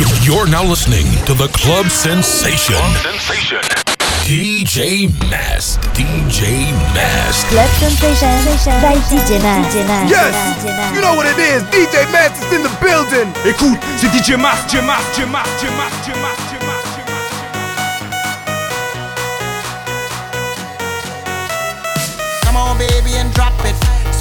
You're now listening to the Club Sensation. Club Sensation. DJ Mask. DJ Mask. Club Sensation by DJ Mask. Yes, you know what it is. DJ Max is in the building. Écoute, c'est DJ Mask, DJ Mask, DJ Mask, DJ Mask, DJ Mask,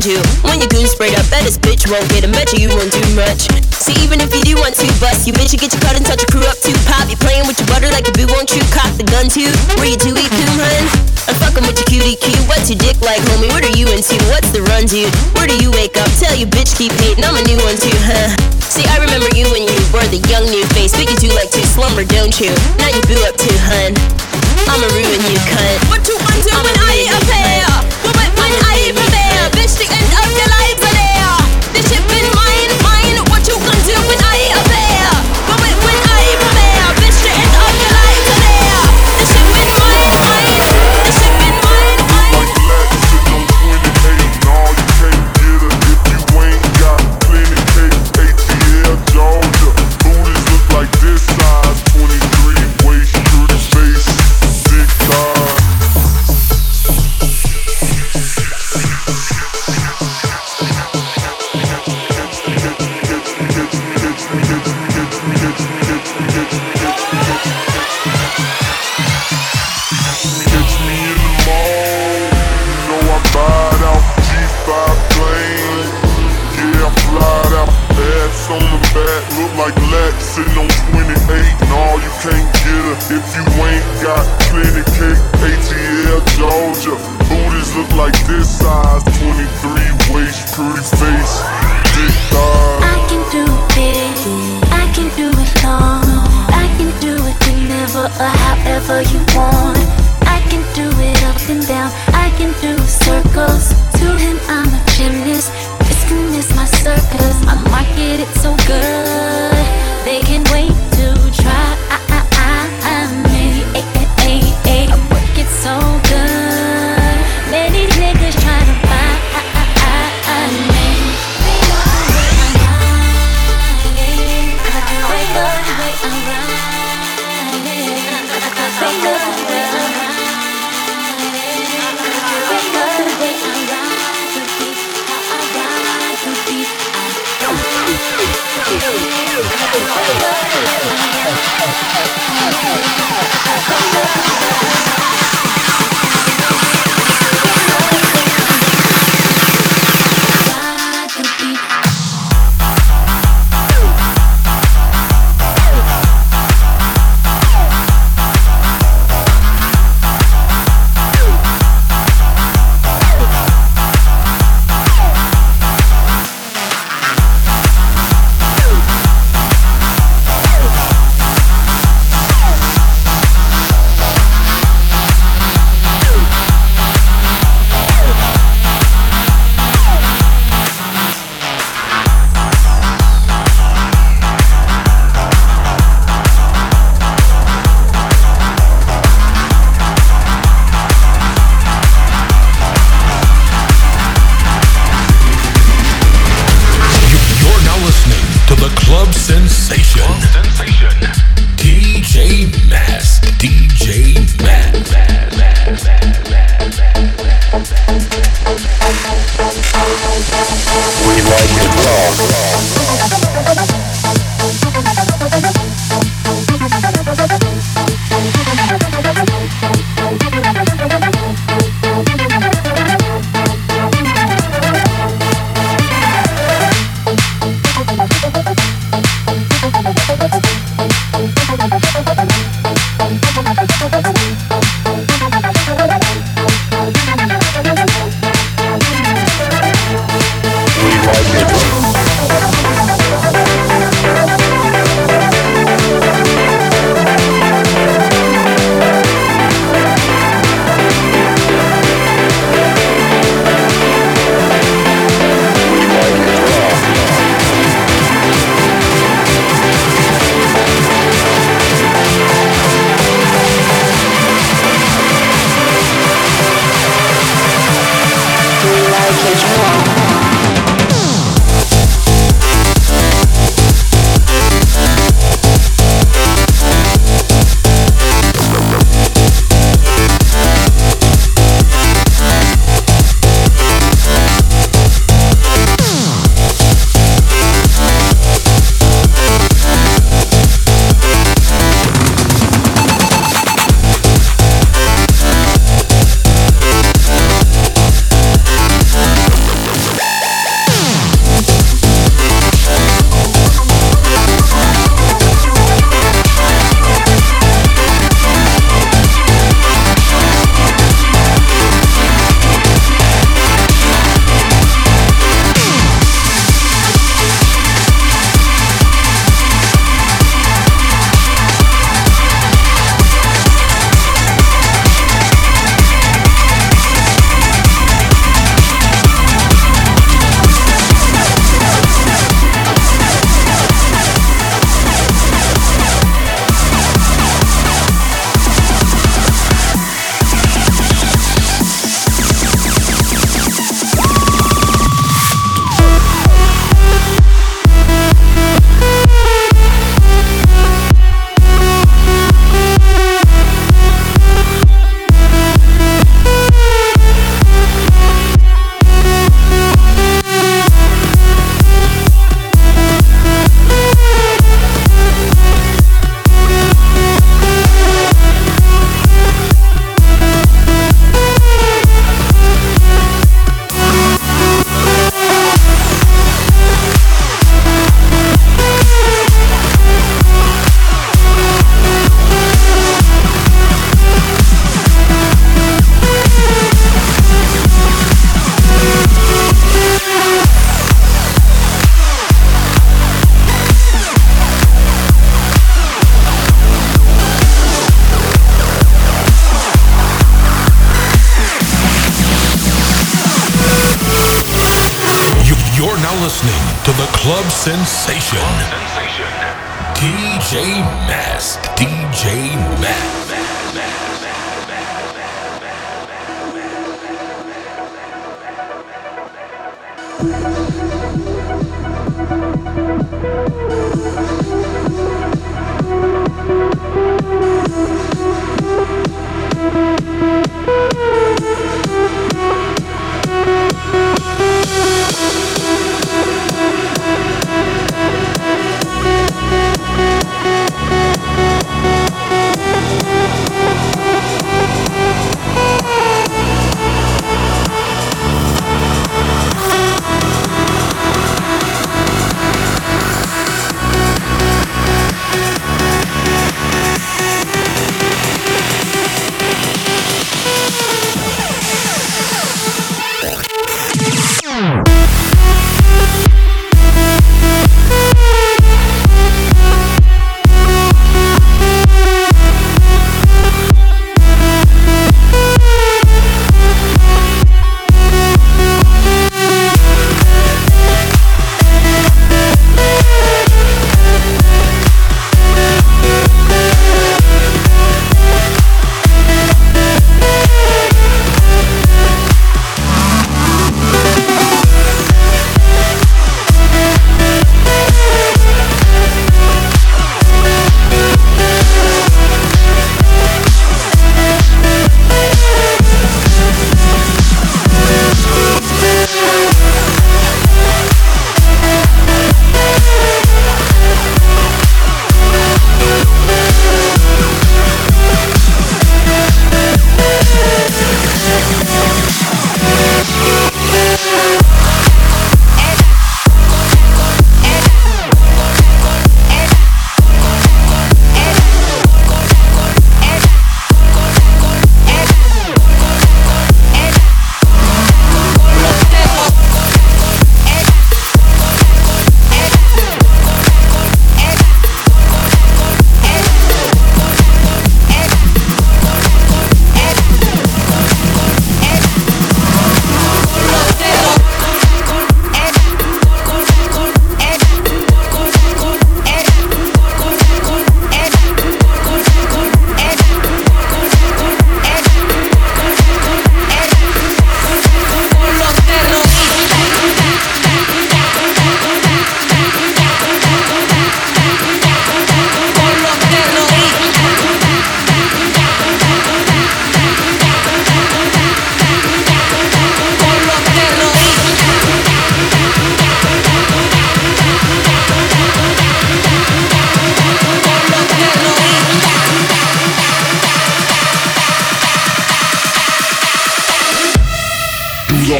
fuck your to. When your goon sprayed up, bet this bitch won't get him, bet you you won't do much. See, even if you do want to bust, you bitch, you get your cut and touch your crew up too. Pop, you playing with your butter like a boo, won't you cock the gun too? Where you do eat coon, hun? I'm fucking with your cutie cute. What's your dick like, homie? What are you into? What's the run, dude? Where do you wake up? Tell you bitch keep hating, I'm a new one too, huh? See, I remember you when you were the young new face, but you do like to slumber, don't you? Now you boo up too, hun. I'ma ruin you, cunt. What you want to when I appear? What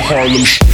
Harlem.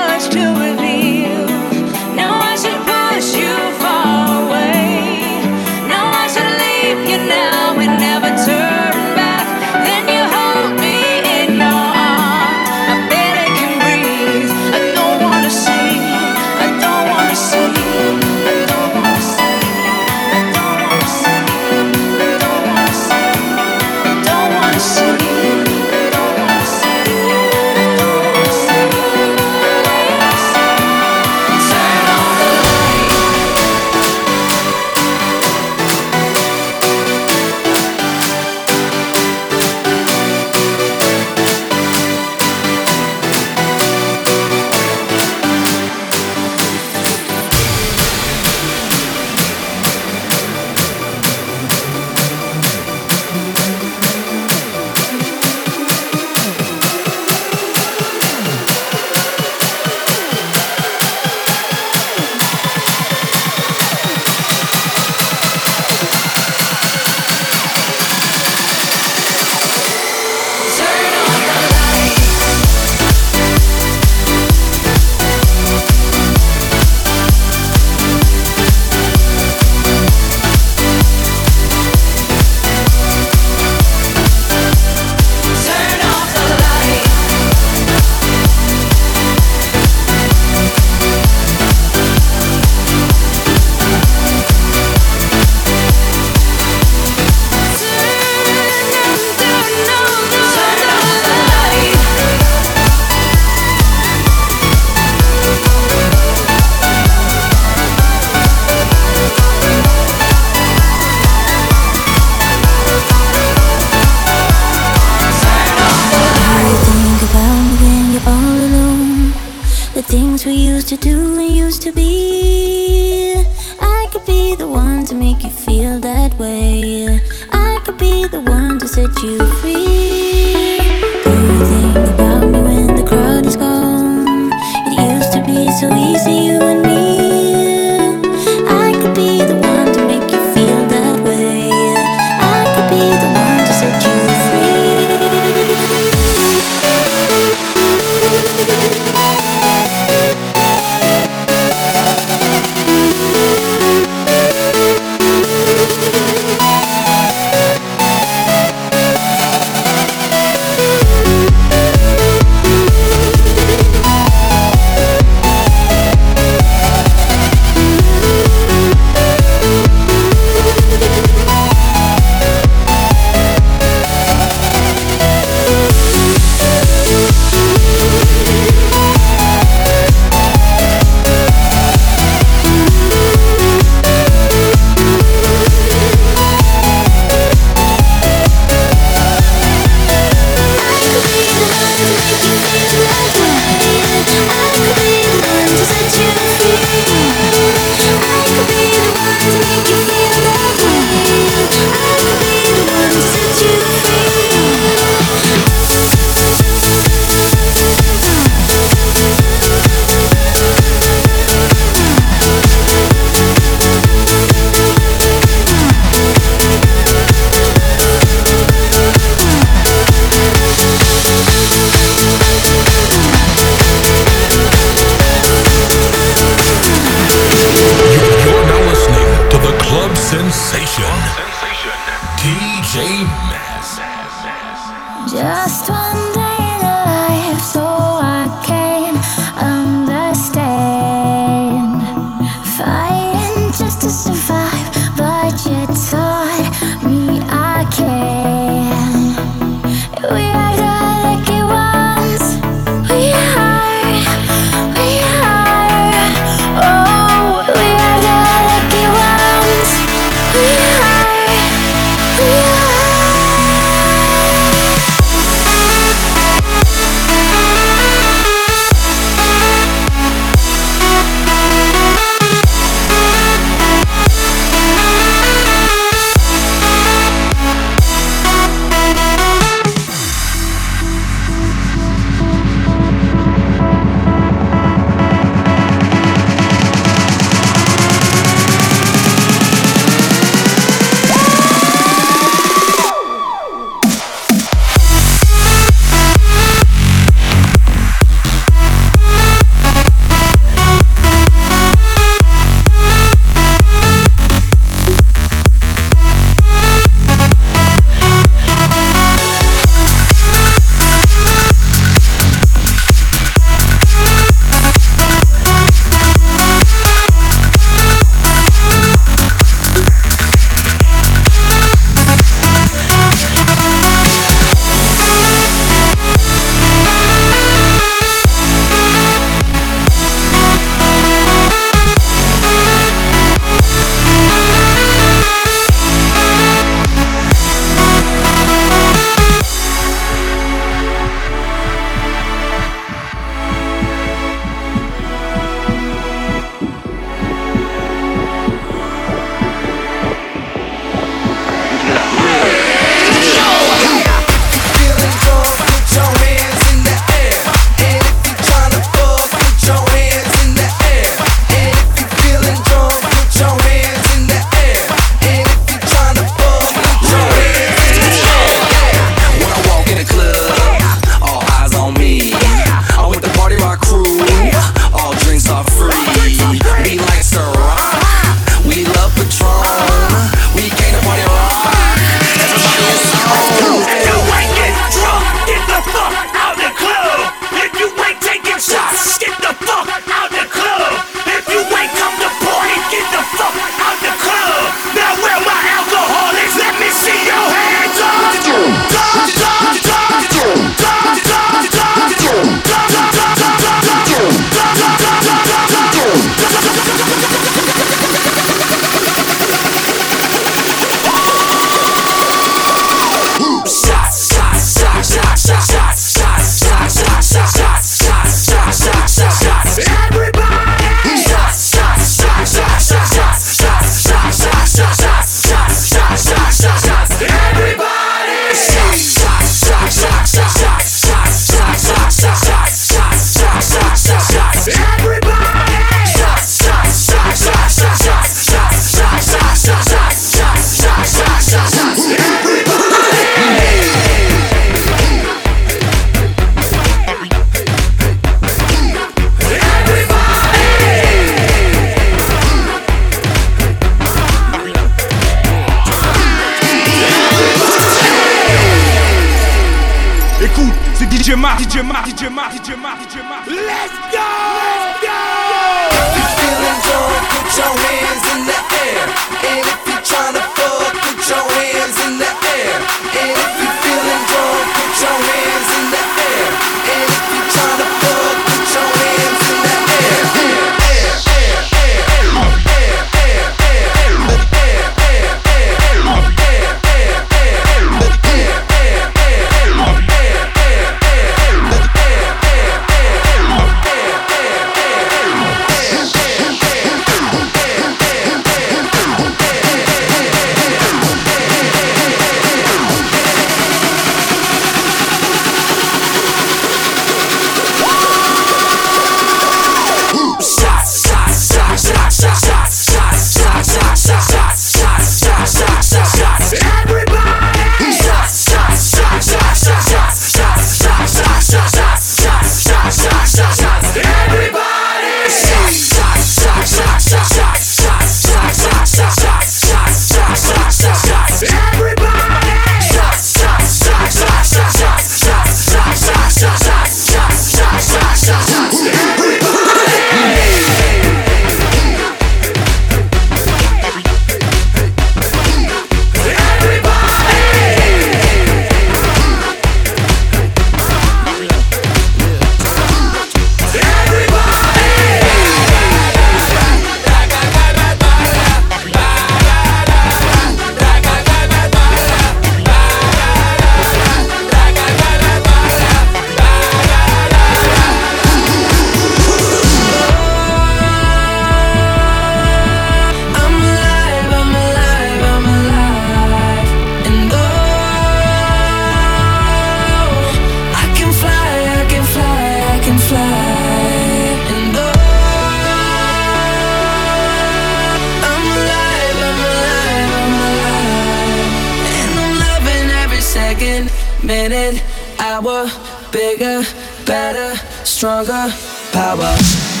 second, minute, hour, bigger, better, stronger, power.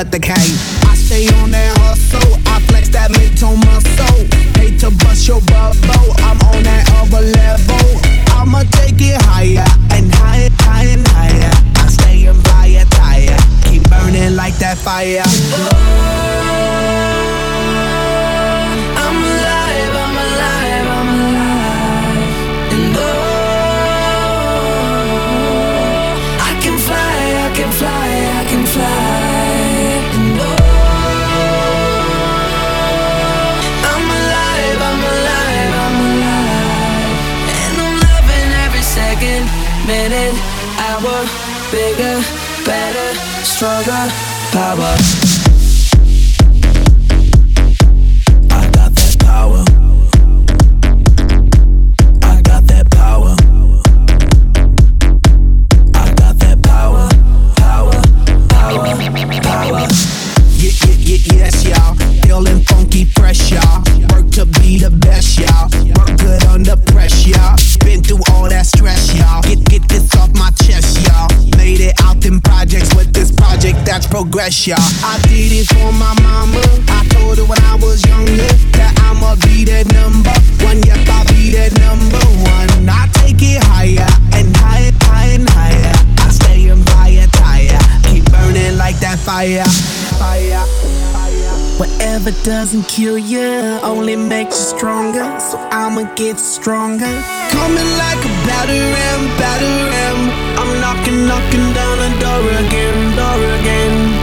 Let the cave. the power doesn't kill you, only makes you stronger. So I'ma get stronger. Coming like a battering, battering. I'm knocking, knocking down a door again, door again.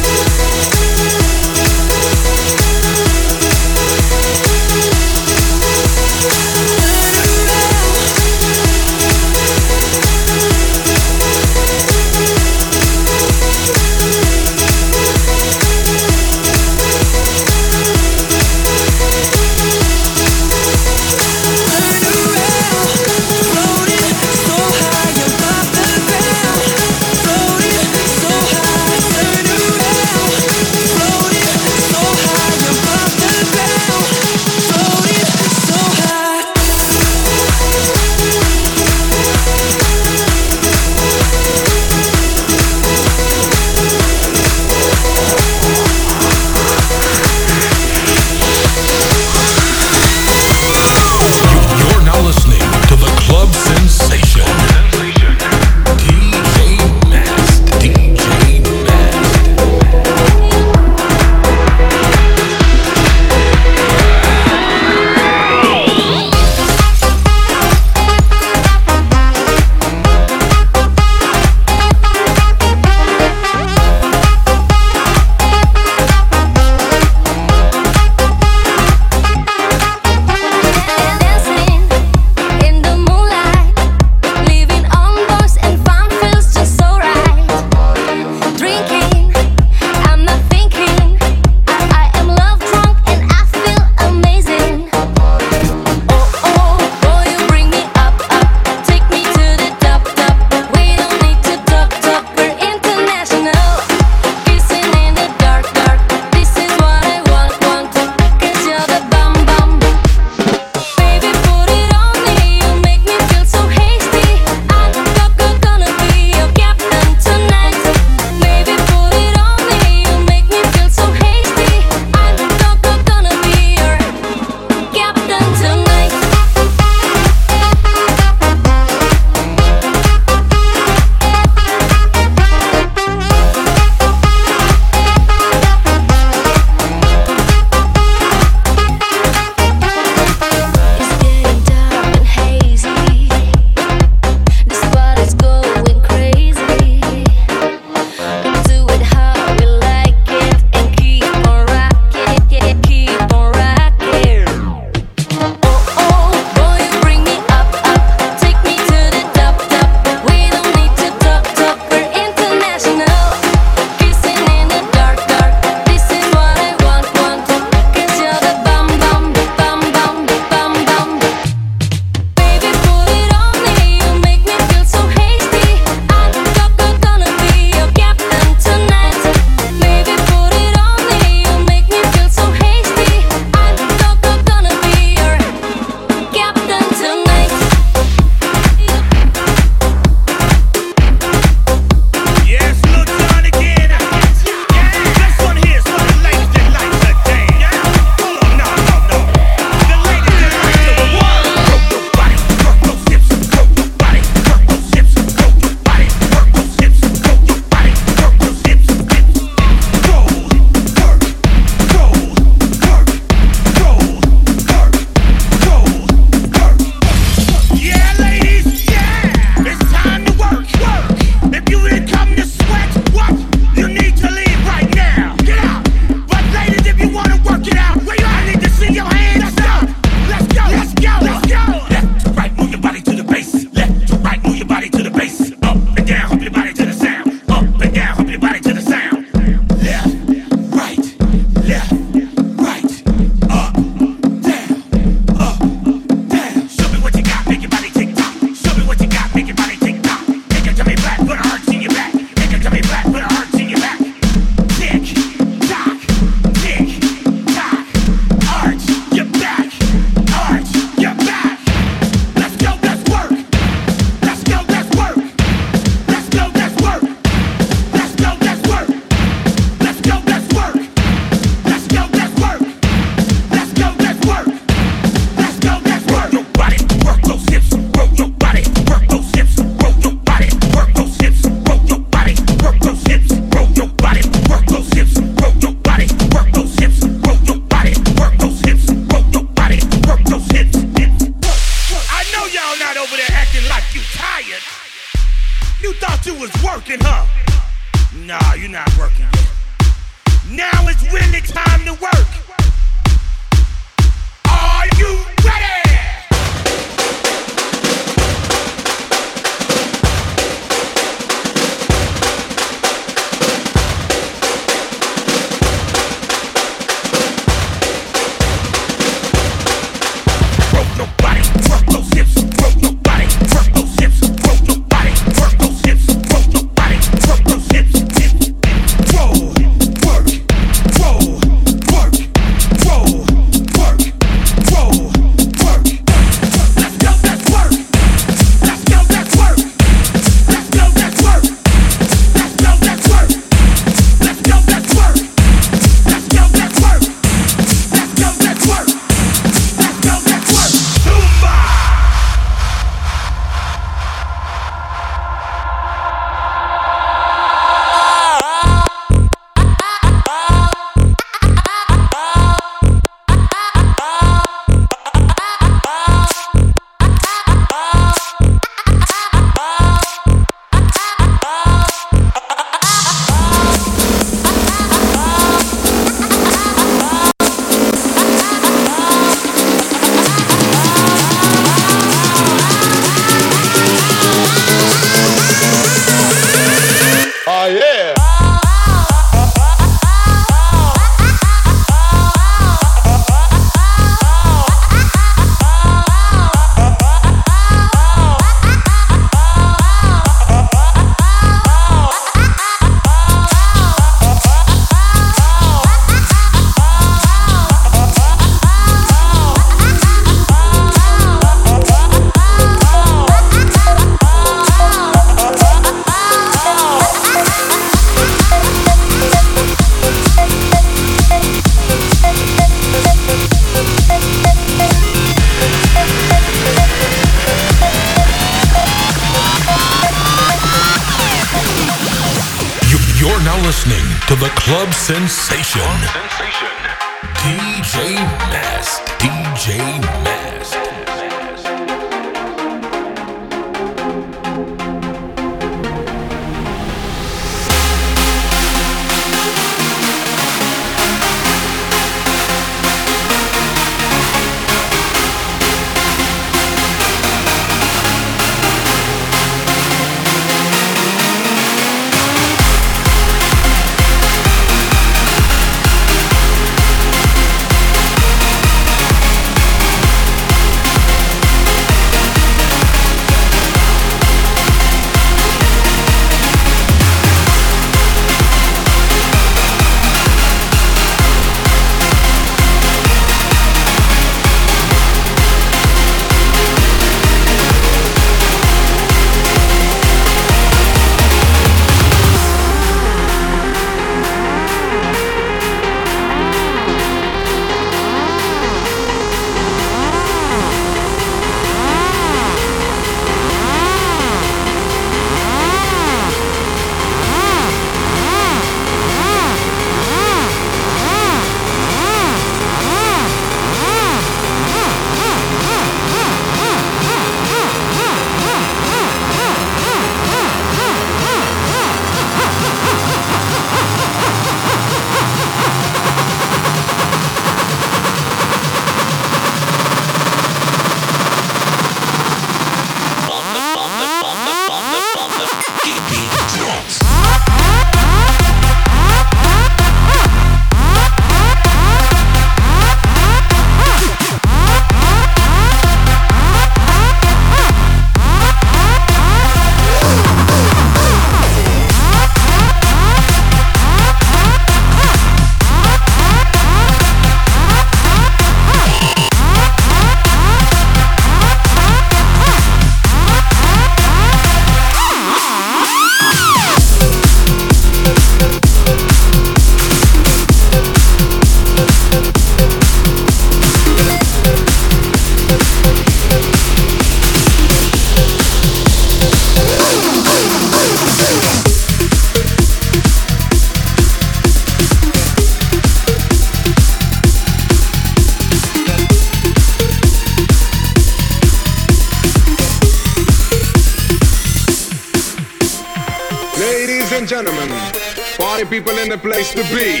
People in the place to be.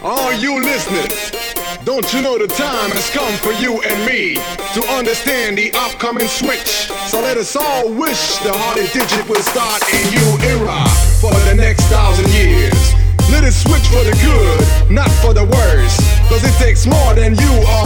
All you listeners, don't you know the time has come for you and me to understand the upcoming switch? So let us all wish the Hardy Digit will start a new era for the next thousand years. Let it switch for the good, not for the worse. Cause it takes more than you or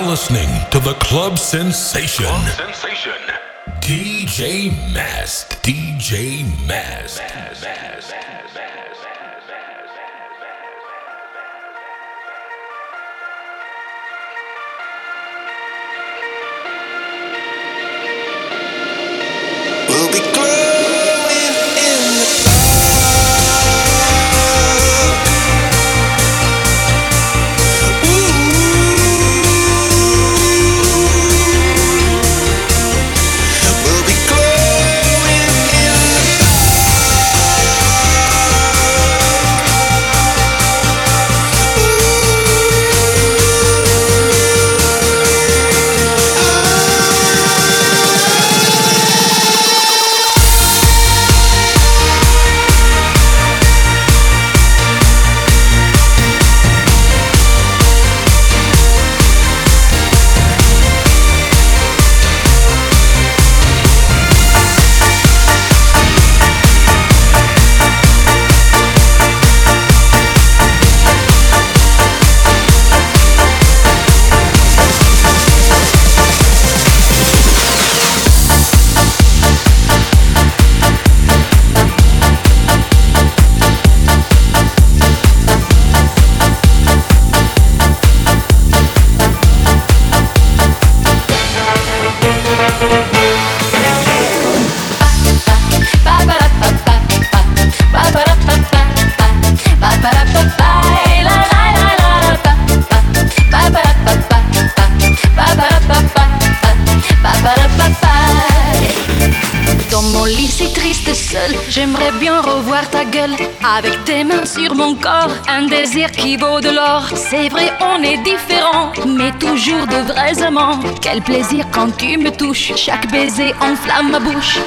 listening to the Club Sensation. DJ Mast. DJ Mast. We'll qui vaut de l'or. C'est vrai, on est différents, mais toujours de vrais amants. Quel plaisir quand tu me touches, chaque baiser enflamme ma bouche.